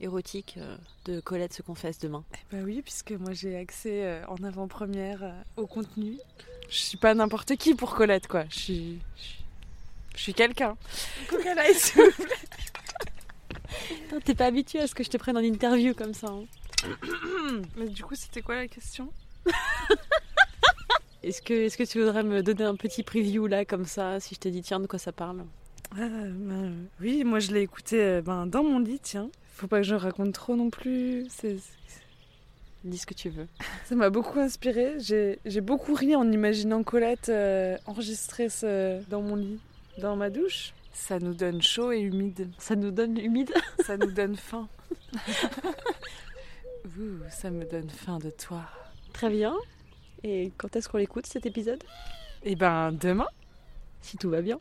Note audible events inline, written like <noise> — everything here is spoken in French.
érotique euh, de Colette se confesse demain Eh bah oui, puisque moi j'ai accès euh, en avant-première euh, au contenu. Je suis pas n'importe qui pour Colette, quoi. Je suis, je suis- quelqu'un. Coca <laughs> s'il vous plaît. T'es pas habitué à ce que je te prenne en interview comme ça. hein. <coughs> Mais du coup, c'était quoi la question? Est-ce que, est-ce que tu voudrais me donner un petit preview là comme ça si je te dis tiens de quoi ça parle? Ah, ben, Oui, moi je l'ai écouté euh, ben, dans mon lit, tiens. Faut pas que je raconte trop non plus. C'est- Dis ce que tu veux. <laughs> Ça m'a beaucoup inspiré. J'ai beaucoup ri en imaginant Colette euh, enregistrer ce... dans mon lit, dans ma douche. Ça nous donne chaud et humide. Ça nous donne humide <laughs> Ça nous donne faim. <laughs> Ouh, ça me donne faim de toi. Très bien. Et quand est-ce qu'on l'écoute cet épisode? Et ben demain Si tout va bien.